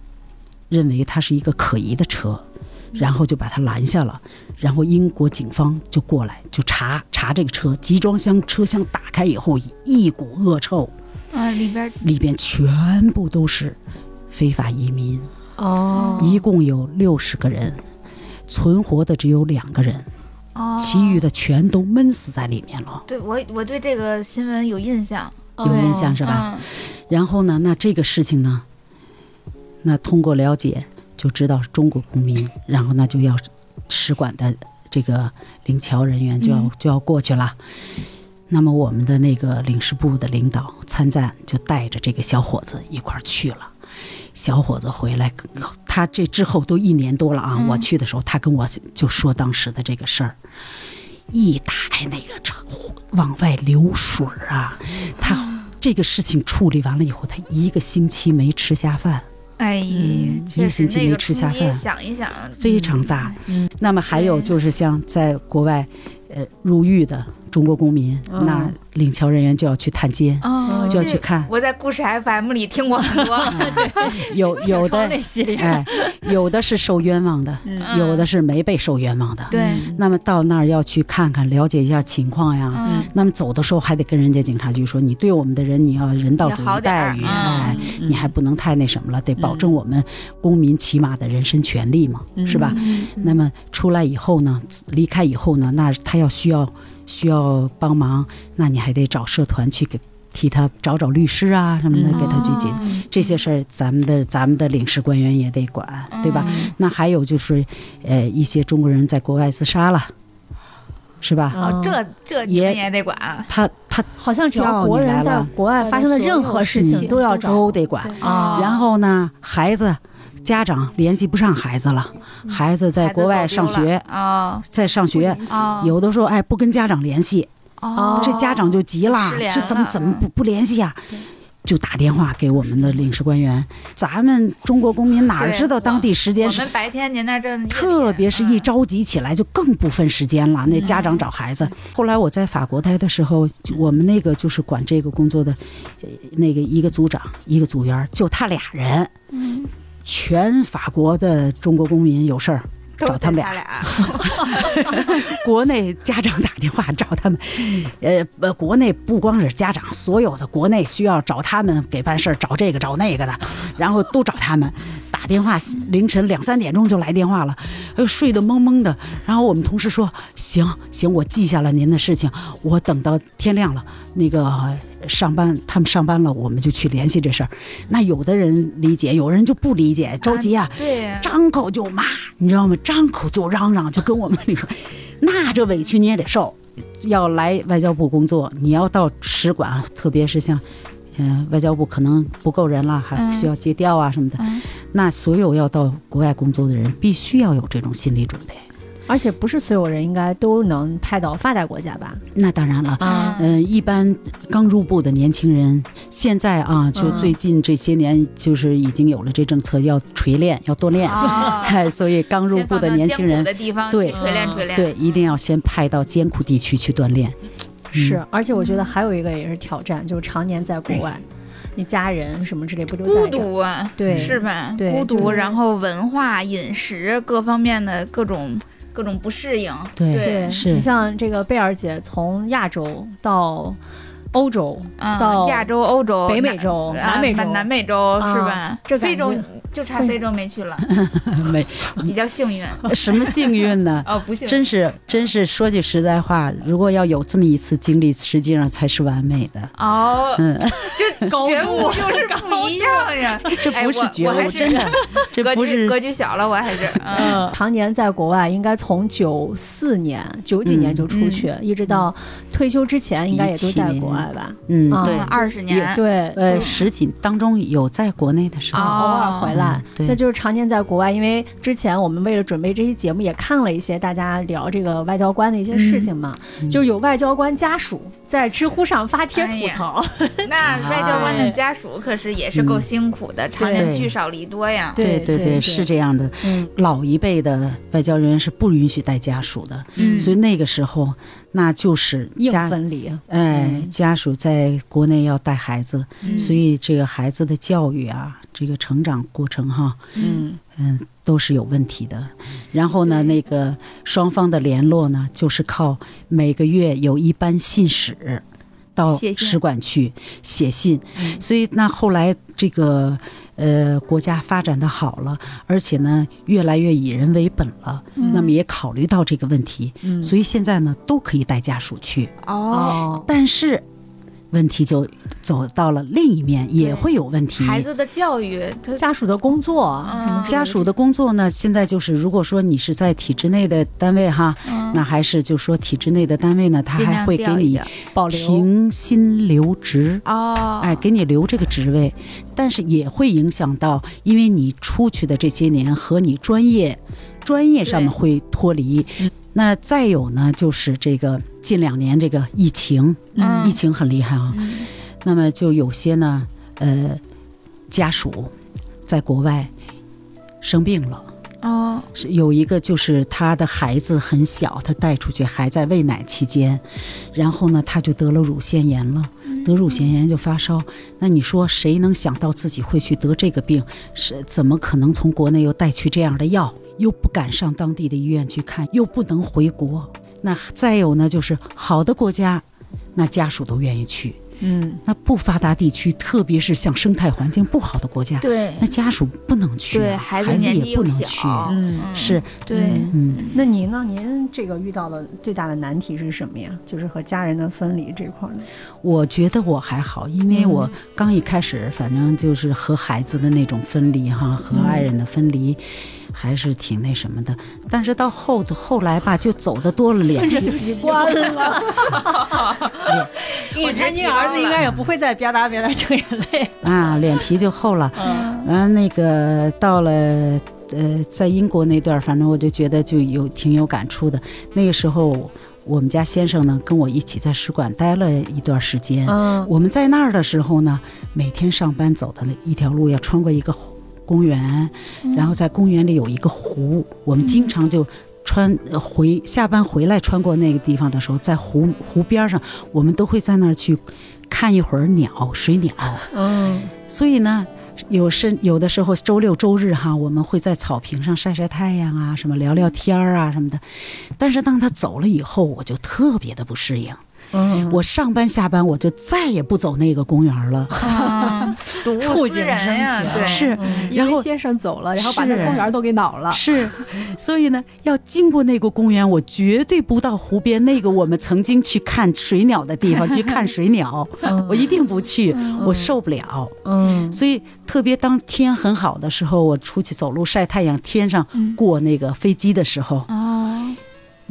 E: 认为它是一个可疑的车，然后就把他拦下了。然后英国警方就过来就查查这个车，集装箱车厢打开以后，一股恶臭，
C: 啊，里边
E: 里边全部都是非法移民，
B: 哦，
E: 一共有六十个人，存活的只有两个人，
C: 哦，
E: 其余的全都闷死在里面了。
C: 对我我对这个新闻有印象，
B: 有
E: 有印象是吧？
C: 嗯。
E: 然后呢，那这个事情呢，那通过了解就知道是中国公民，然后呢就要使馆的这个领侨人员就要、
B: 嗯
E: 就要过去了。那么我们的那个领事部的领导参赞就带着这个小伙子一块儿去了。小伙子回来，他这之后都一年多了啊。
C: 嗯
E: 我去的时候，他跟我就说当时的这个事儿，一打开那个车，往外流水儿啊，他。这个事情处理完了以后，他一个星期没吃下饭，
C: 哎，
E: 嗯一星期没吃下饭
C: 想一想，
E: 非常大。
B: 嗯
E: 那么还有就是像在国外，呃，入狱的中国公民，
B: 嗯。
E: 那领侨人员就要去探监，
C: 哦，
E: 就要去看。
C: 我在故事 FM 里听过很多，[LAUGHS] [LAUGHS]
E: 有有的哎，有的是受冤枉的，
B: 嗯。
E: 有的是没被受冤枉的。
C: 对，
E: 那么到那儿要去看看，了解一下情况呀。
C: 嗯。
E: 那么走的时候还得跟人家警察局说，你对我们的人你要人道主义待遇，哎，你还不能太那什么了，得保证我们公民起码的人身权利嘛，是吧？
C: 嗯。
E: 那么出来以后呢，离开以后呢，那他要需要需要帮忙，那你还得找社团去给替他找找律师啊什么的，
B: 嗯
E: 给他去解
C: 哦
E: 这些事儿，咱们的咱们的领事官员也得管，对吧？
C: 嗯
E: 那还有就是，呃，一些中国人在国外自杀了，是吧？
C: 哦，这这你们
E: 也
C: 也得管
E: 他他
B: 好像只要国人在国外发生的任何事情都要找
E: 都得管。
B: 啊，
E: 然后呢，孩子家长联系不上孩子了，孩子在国外上学，
C: 哦。
E: 在上学，
C: 哦，
E: 有的时候哎不跟家长联系，
C: 哦，
E: 这家长就急了这怎么怎么不不联系呀、就打电话给我们的领事官员，咱们中国公民哪儿知道当地时间是？
C: 我们白天您那正夜里
E: 特别是一
C: 嗯
E: 着急起来，就更不分时间了。那家长找孩子，后来我在法国待的时候，我们那个就是管这个工作的，呃，那个一个组长，一个组员，就他俩人，
C: 嗯
E: 全法国的中国公民有事儿找他们俩，[LAUGHS] 国内家长打电话找他们，呃，呃国内不光是家长，所有的国内需要找他们给办事儿，找这个找那个的，然后都找他们。打电话，凌晨两三点钟就来电话了，哎，睡得蒙蒙的。然后我们同事说：“行行，我记下了您的事情，我等到天亮了，那个呃上班，他们上班了，我们就去联系这事儿。”那有的人理解，有人就不理解，着急啊，
C: 对呀，
E: 张口就骂，你知道吗？张口就嚷嚷，就跟我们你说，那这委屈你也得受。要来外交部工作，你要到使馆，特别是像，嗯、外交部可能不够人了，还
C: 嗯
E: 需要借调啊什么的。
C: 嗯
E: 那所有要到国外工作的人，必须要有这种心理准备。
B: 而且不是所有人应该都能派到发达国家吧？
E: 那当然了。
B: 啊
E: 嗯、一般刚入部的年轻人，现在啊，就
B: 嗯
E: 最近这些年，就是已经有了这政策，要锤炼，要锻炼。
C: 啊
E: 嗨，[LAUGHS] 所以刚入部的年轻人，
C: 的地方
E: 对
C: 锤炼锤炼，
E: 对，一定要先派到艰苦地区去锻炼。
B: 是，而且我觉得还有一个也是挑战，就是常年在国外，你家人什么之类不都
C: 孤？独啊，
B: 对
C: 是吧？
B: 对
C: 孤独，然后文化、饮食各方面的各种各种不适应，
E: 对
B: 对，
E: 是
B: 你像这个贝尔姐从亚洲到欧洲，到
C: 嗯，亚洲、欧洲、
B: 北美洲
C: 啊
B: 南美洲
C: 南美洲
B: 啊
C: 是吧？
B: 这
C: 非洲就差非洲没去了，[LAUGHS]
E: 没 [LAUGHS]
C: 比较幸运。[LAUGHS]
E: 什么幸运呢？
C: 哦，不幸运，
E: 真是真是说句实在话，如果要有这么一次经历，实际上才是完美的。
C: 哦，
E: 嗯，
C: 这觉悟就是不一样呀。
E: 这不是觉悟，
C: 我还
E: 真的，这
C: 格局
E: 不是
C: 格局小了，我还是嗯
B: 呃，常年在国外，应该从九四年、九几年就出去，一直到退休之前，应该也都在国外吧？
E: 嗯
B: 啊
E: 对。
C: 二十年，
B: 对，
E: 呃，十几当中有在国内的时候，
B: 啊，偶尔回来那就是常年在国外。因为之前我们为了准备这期节目，也看了一些大家聊这个外交官的一些事情嘛，
E: 嗯
B: 就是有外交官家属在知乎上发帖吐槽。[LAUGHS]
C: 那外交官的家属可是也是够辛苦的，常年聚少离多呀。
B: 对
E: 对
B: 对，
E: 是这样的。
B: 嗯，
E: 老一辈的外交人员是不允许带家属的，
C: 嗯。
E: 所以那个时候那就是
B: 硬
E: 家
B: 分离。
E: 哎家属在国内要带孩子，
C: 嗯。
E: 所以这个孩子的教育啊，这个成长过程哈，
B: 嗯
E: 嗯，都是有问题的。然后呢，那个双方的联络呢，就是靠每个月有一班信使到使馆去写信。
B: 嗯
E: 所以那后来这个呃国家发展的好了，而且呢越来越以人为本了，那么也考虑到这个问题，
B: 嗯，
E: 所以现在呢都可以带家属去。
C: 哦，
B: 哦，
E: 但是问题就走到了另一面，也会有问题。
C: 孩子的教育，
B: 家属的工作，
C: 嗯。
E: 家属的工作呢，现在就是，如果说你是在体制内的单位哈，
C: 嗯。
E: 那还是就说体制内的单位呢，他还会给你
B: 保留。
E: 停薪留职，
C: 哦，
E: 哎，给你留这个职位，但是也会影响到，因为你出去的这些年和你专业专业上面会脱离。那再有呢，就是这个近两年这个疫情，
C: 嗯
E: 疫情很厉害啊，
C: 嗯
E: 那么就有些呢，呃，家属在国外生病了。
C: 哦，
E: 是有一个就是他的孩子很小，他带出去还在喂奶期间，然后呢他就得了乳腺炎了，得乳腺炎就发烧。那你说谁能想到自己会去得这个病？是怎么可能从国内又带去这样的药？又不敢上当地的医院去看，又不能回国。那再有呢，就是好的国家，那家属都愿意去。
B: 嗯，
E: 那不发达地区，特别是像生态环境不好的国家，
C: 对
E: 那家属不能去啊、
C: 对，
E: 孩
C: 子
E: 也不能去。
B: 嗯
E: 是，
C: 对，
E: 嗯。
B: 那您呢？您这个遇到的最大的难题是什么呀？就是和家人的分离这块儿呢？
E: 我觉得我还好，因为
B: 嗯
E: 我刚一开始，反正就是和孩子的那种分离哈，和爱人的分离，还是挺那什么的。但是到后后来吧，就走的多了，脸 [LAUGHS] 皮
B: 习惯了。[LAUGHS] 我
C: 一直
B: 猜您儿子应该也不会再吧嗒吧嗒流眼泪。
E: 啊，脸皮就厚了。
B: 嗯
E: 完、了那个到了呃，在英国那段，反正我就觉得就有挺有感触的。那个时候，我们家先生呢跟我一起在使馆待了一段时间。
B: 嗯
E: 我们在那儿的时候呢，每天上班走的那一条路要穿过一个公园，然后在公园里有一个湖，我们经常就穿呃回下班回来穿过那个地方的时候，在湖湖边上，我们都会在那儿去看一会儿鸟，水鸟。
B: 嗯
E: 所以呢。有时有的时候周六周日哈，我们会在草坪上晒晒太阳啊，什么聊聊天儿啊什么的。但是当他走了以后，我就特别的不适应。
B: 嗯，
E: 我上班下班我就再也不走那个公园了。
C: 嗯，[LAUGHS] 睹物思
B: 触景生
C: 人呀，
B: 情
C: 对，
E: 是，然后
D: 为先生走了，然后把那公园都给恼了。
E: 是，所以呢，要经过那个公园，我绝对不到湖边那个我们曾经去看水鸟的地方去看水鸟，我一定不去，我受不了。
B: 嗯。
E: 所以特别当天很好的时候，我出去走路晒太阳，天上过那个飞机的时候，
C: 哦，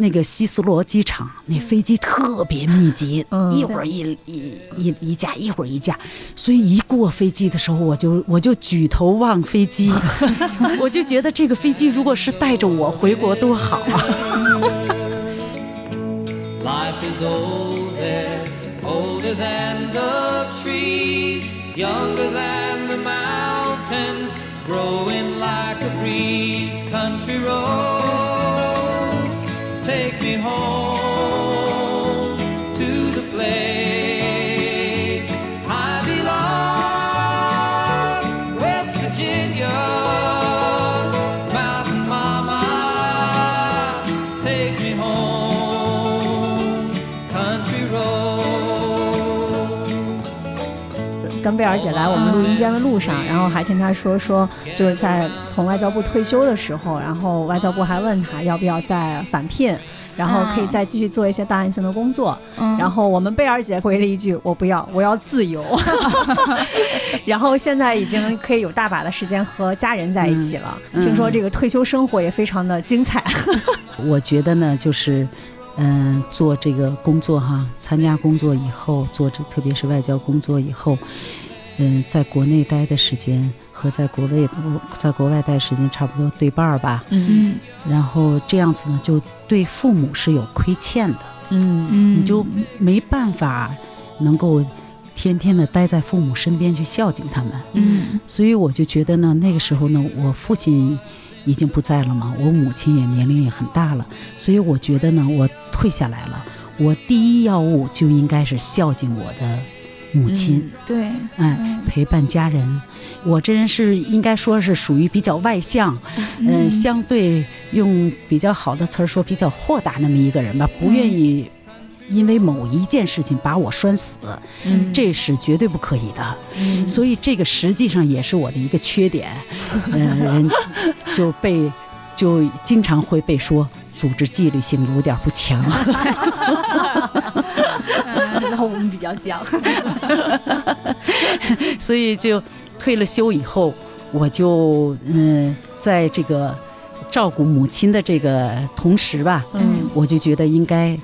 E: 那个希斯罗机场那飞机特别密集，
B: 嗯
E: 一会儿一一一一架，一会儿一架，所以一过飞机的时候，我就我就举头望飞机，[LAUGHS] 我就觉得这个飞机如果是带着我回国多好啊！
B: 跟贝尔姐来我们录音间的路上，然后还听她说说，就是在从外交部退休的时候，然后外交部还问她要不要再返聘，然后可以再继续做一些档案性的工作。
C: 嗯
B: 然后我们贝尔姐回了一句：“我不要，我要自由。[LAUGHS] [LAUGHS] ”然后现在已经可以有大把的时间和家人在一起了。
E: 嗯
B: 听说这个退休生活也非常的精彩。[LAUGHS]
E: 我觉得呢，就是，嗯、做这个工作哈，参加工作以后，做这特别是外交工作以后，嗯、在国内待的时间和在国外在国外待时间差不多对半儿吧。
B: 嗯
C: 嗯
E: 然后这样子呢，就对父母是有亏欠的。
B: 嗯
C: 嗯
E: 你就没办法能够天天的待在父母身边去孝敬他们。
C: 嗯
E: 所以我就觉得呢，那个时候呢，我父亲已经不在了嘛，我母亲也年龄也很大了，所以我觉得呢，我退下来了，我第一要务就应该是孝敬我的母亲，
C: 对，
E: 哎，
C: 嗯
E: 陪伴家人。我这人是应该说是属于比较外向，嗯、相对用比较好的词儿说，比较豁达那么一个人吧，不愿意因为某一件事情把我拴死，
B: 嗯
E: 这是绝对不可以的。所以这个实际上也是我的一个缺点，嗯、人 [LAUGHS] 就被就经常会被说组织纪律性有点不强。[LAUGHS]
D: 然后我们比较像，[LAUGHS]
E: 所以就退了休以后，我就嗯，在这个照顾母亲的这个同时吧，
B: 嗯。
E: 我就觉得应该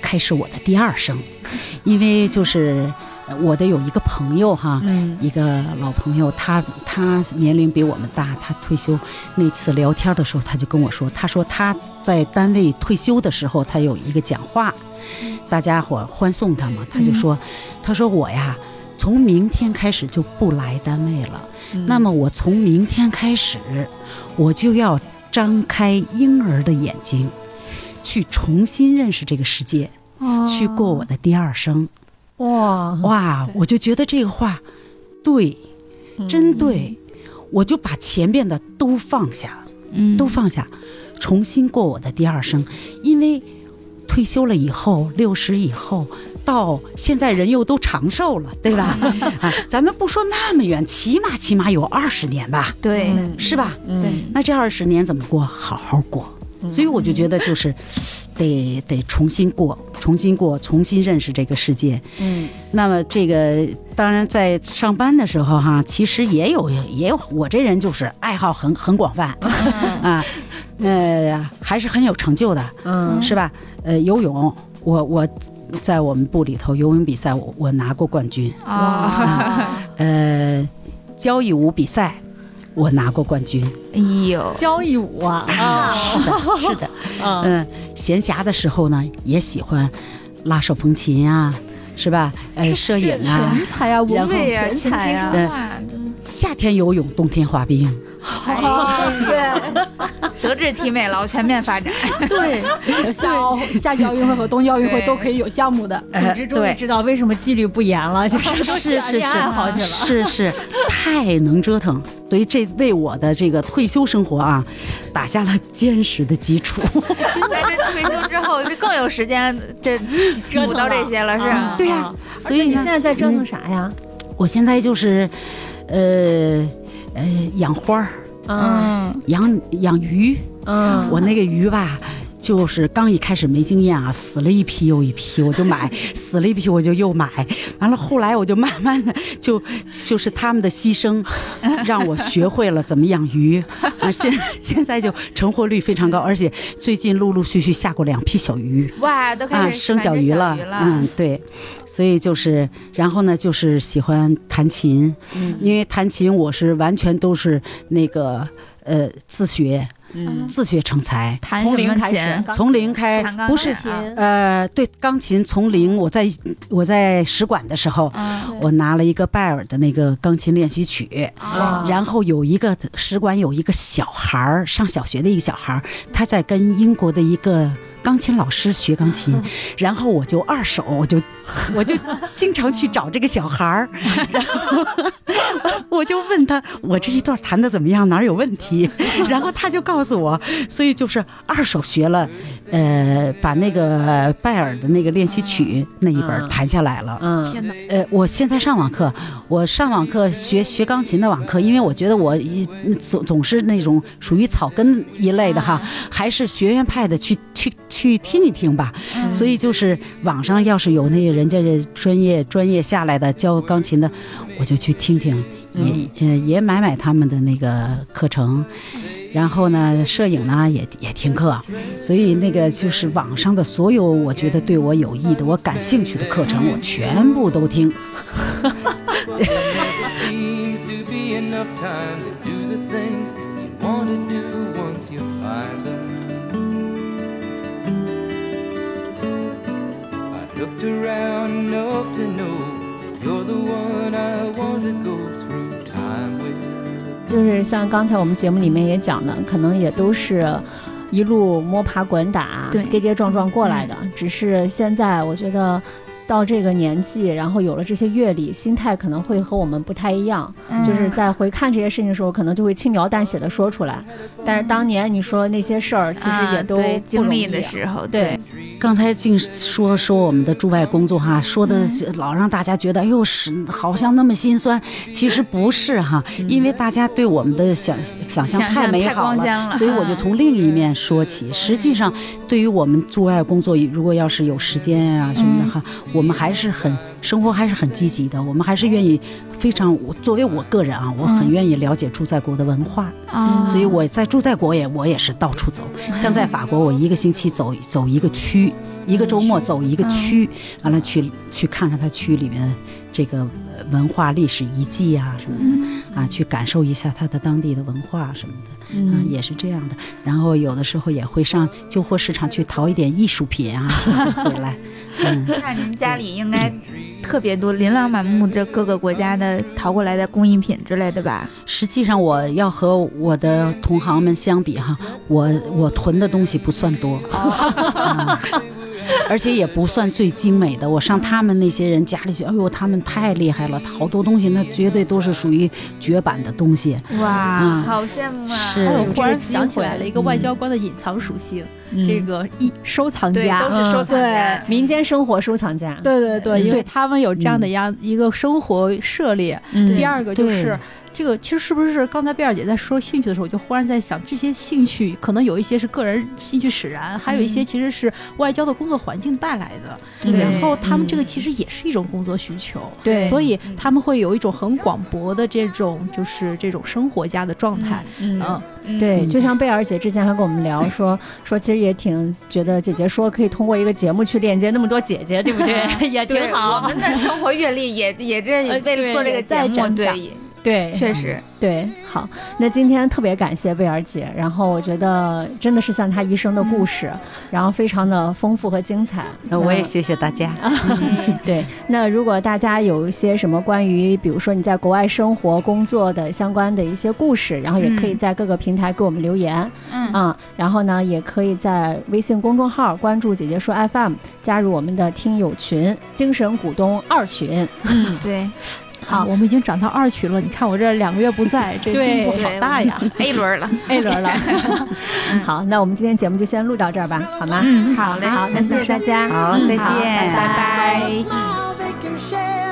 E: 开始我的第二生，因为就是呃我的有一个朋友哈。
B: 嗯
E: 一个老朋友，他他年龄比我们大，他退休那次聊天的时候，他就跟我说，他说他在单位退休的时候，他有一个讲话，大家伙欢送他嘛，他就说，他说我呀，从明天开始就不来单位了，那么我从明天开始，我就要张开婴儿的眼睛，去重新认识这个世界，去过我的第二生。
B: 哇
E: 哇，我就觉得这个话对，真对，我就把前面的都放下，
C: 嗯
E: 都放下，重新过我的第二生。因为退休了以后，六十以后。到现在人又都长寿了，对吧？[LAUGHS] 啊，咱们不说那么远，起码起码有二十年吧，
C: 对，
E: 是吧？
B: 嗯
E: 那这二十年怎么过？好好过。所以我就觉得就是，[LAUGHS] 得得重新过，重新过，重新认识这个世界。
B: 嗯。
E: 那么这个当然在上班的时候哈，其实也有也有我这人就是爱好很很广泛。[LAUGHS] 啊，呃还是很有成就的，
B: 嗯。
E: 是吧？呃，游泳，我我在我们部里头游泳比赛我我拿过冠军，
C: 啊，
E: 呃，交谊舞比赛我拿过冠军，
C: 哎呦，
B: 交谊舞啊啊
E: 是的，是的。
B: 啊
E: 嗯，闲暇的时候呢，也喜欢拉手风琴啊，是吧？呃，摄影啊，
D: 全才啊，文
E: 然后
D: 艺
C: 对呀，
D: 全才啊，
E: 对，夏天游泳，冬天滑冰。
D: 哇塞！
C: 德智体美劳全面发展，[LAUGHS]
E: 对，[LAUGHS]
D: 夏奥夏季奥运会和冬季奥运会都可以有项目的。
B: 组织终于知道为什么纪律不严了，[LAUGHS] 就是都
E: 是是是
B: 恋爱好去了。
E: 是是，太能折腾，所以这为我的这个退休生活啊，打下了坚实的基础。
C: 在这退休之后就更有时间这
B: 折腾
C: 到这些了，是？
E: 对呀
B: 啊
E: 所以
B: 你现在在折腾啥呀？
E: 我现在就是，呃呃，养花儿，
B: 嗯
C: 嗯，
E: 养养鱼。
B: 嗯，
E: 我那个鱼吧。就是刚一开始没经验啊，死了一批又一批，我就买，[LAUGHS] 死了一批我就又买，完了后来我就慢慢的就就是他们的牺牲，[LAUGHS] 让我学会了怎么养鱼。啊，现现在就成活率非常高，而且最近陆陆续续下过两批小鱼。
C: 哇，都
E: 啊，
C: 开始
E: 生小
C: 鱼
E: 鱼了，嗯，对，所以就是然后呢，就是喜欢弹琴，
B: 嗯。
E: 因为弹琴我是完全都是那个呃自学，
B: 嗯。
E: 自学成才，
C: 弹
B: 从零开始
E: 从零开不是呃，对，钢琴从零，我在我在使馆的时候，
C: 嗯。
E: 我拿了一个拜尔的那个钢琴练习曲，然后有一个使馆有一个小孩儿，上小学的一个小孩儿，他在跟英国的一个钢琴老师学钢琴，然后我就二手，我就我就经常去找这个小孩儿，然 [LAUGHS] 后我就问他，我这一段弹的怎么样，哪儿有问题？[LAUGHS] 然后他就告诉我，所以就是二手学了，呃，把那个拜尔的那个练习曲那一本弹下来了。
B: 嗯
D: 天哪！
E: 呃，我现在上网课，我上网课学学钢琴的网课，因为我觉得我一总总是那种属于草根一类的哈，还是学院派的去去去听一听吧。所以就是网上要是有那个人家专业专业下来的教钢琴的，我就去听听，也嗯。也买买他们的那个课程，然后呢，摄影呢也也听课，所以那个就是网上的所有我觉得对我有益的、我感兴趣的课程，我全部都听。
B: 就是像刚才我们节目里面也讲的，可能也都是一路摸爬滚打、
C: 对
B: 跌跌撞撞过来的。只是现在我觉得到这个年纪，然后有了这些阅历，心态可能会和我们不太一样。
C: 嗯
B: 就是在回看这些事情的时候，可能就会轻描淡写的说出来。但是当年你说那些事儿，其实也都
C: 啊对
B: 不容易
C: 经历的时候，
B: 对，[LAUGHS]
E: 刚才净说说我们的驻外工作哈，说的老让大家觉得哎呦是好像那么心酸，其实不是哈，因为大家对我们的想想象
C: 太
E: 太美好
C: 光鲜了
E: 所以我就从另一面说起。实际上，对于我们驻外工作，如果要是有时间啊什么的哈，我们还是很生活还是很积极的，我们还是愿意非常。我作为我个人啊，我很愿意了解住在国的文化。
C: 嗯
E: 所以我在住在国也我也是到处走，像在法国，我一个星期走走一个区，一个周末走一个区，完了去去看看它区里面这个呃文化历史遗迹啊什么的啊，去感受一下它的当地的文化什么的，啊，
B: 嗯，
E: 也是这样的。然后有的时候也会上旧货市场去淘一点艺术品啊 [LAUGHS] 回来，嗯。
C: 那您家里应该特别多，琳琅满目这各个国家的淘过来的工艺品之类的吧？
E: 实际上，我要和我的同行们相比哈，我我囤的东西不算多，嗯 [LAUGHS] 而且也不算最精美的。我上他们那些人家里去，哎呦，他们太厉害了，好多东西那绝对都是属于绝版的东西。
C: 哇，
E: 嗯
C: 好羡慕啊！
E: 是
D: 哎，我
B: 有
D: 忽然想起来了一个外交官的隐藏属性，
B: 嗯
D: 这个一收藏
C: 对，
D: 家
C: 都。是收藏家。
B: 民间生活收藏家。
D: 对对对，
B: 嗯
D: 因为他们有这样的样一个生活涉猎。
B: 嗯
D: 第二个就是这个，其实是不是刚才贝尔姐在说兴趣的时候，我就忽然在想，这些兴趣可能有一些是个人兴趣使然，还有一些其实是外交的工作环境带来的。
B: 对
D: 然后他们这个其实也是一种工作需求。
B: 对
D: 所以他们会有一种很广博的这种，就是这种生活家的状态。
B: 嗯对，
E: 嗯
B: 就像贝尔姐之前还跟我们聊说说，其实也挺觉得姐姐说可以通过一个节目去链接那么多姐姐，对不对？[LAUGHS] 也挺
C: 好，我。们的生活阅历也也这
B: 呃
C: 为了做这个节目，对，
B: 对，
C: 确实，
B: 对，好，那今天特别感谢贝尔姐，然后我觉得真的是像她一生的故事，然后非常的丰富和精彩。
E: 那我也谢谢大家。[LAUGHS]
B: 对，那如果大家有一些什么关于，比如说你在国外生活、工作的相关的一些故事，然后也可以
C: 嗯
B: 在各个平台给我们留言，
C: 嗯
B: 啊、然后呢，也可以在微信公众号关注“姐姐说 FM”，加入我们的听友群“精神股东二群”。[LAUGHS] 嗯，
C: 对
B: 好
D: 我们已经涨到二群了。你看我这两个月不在，这进步好大呀
C: ！，A 轮了
B: ，A 轮了。[LAUGHS] [LAUGHS] 好，那我们今天节目就先录到这儿吧，好吗？
C: 嗯，好嘞，
B: 好，那谢谢大家。
E: 好，再见，
C: 拜拜。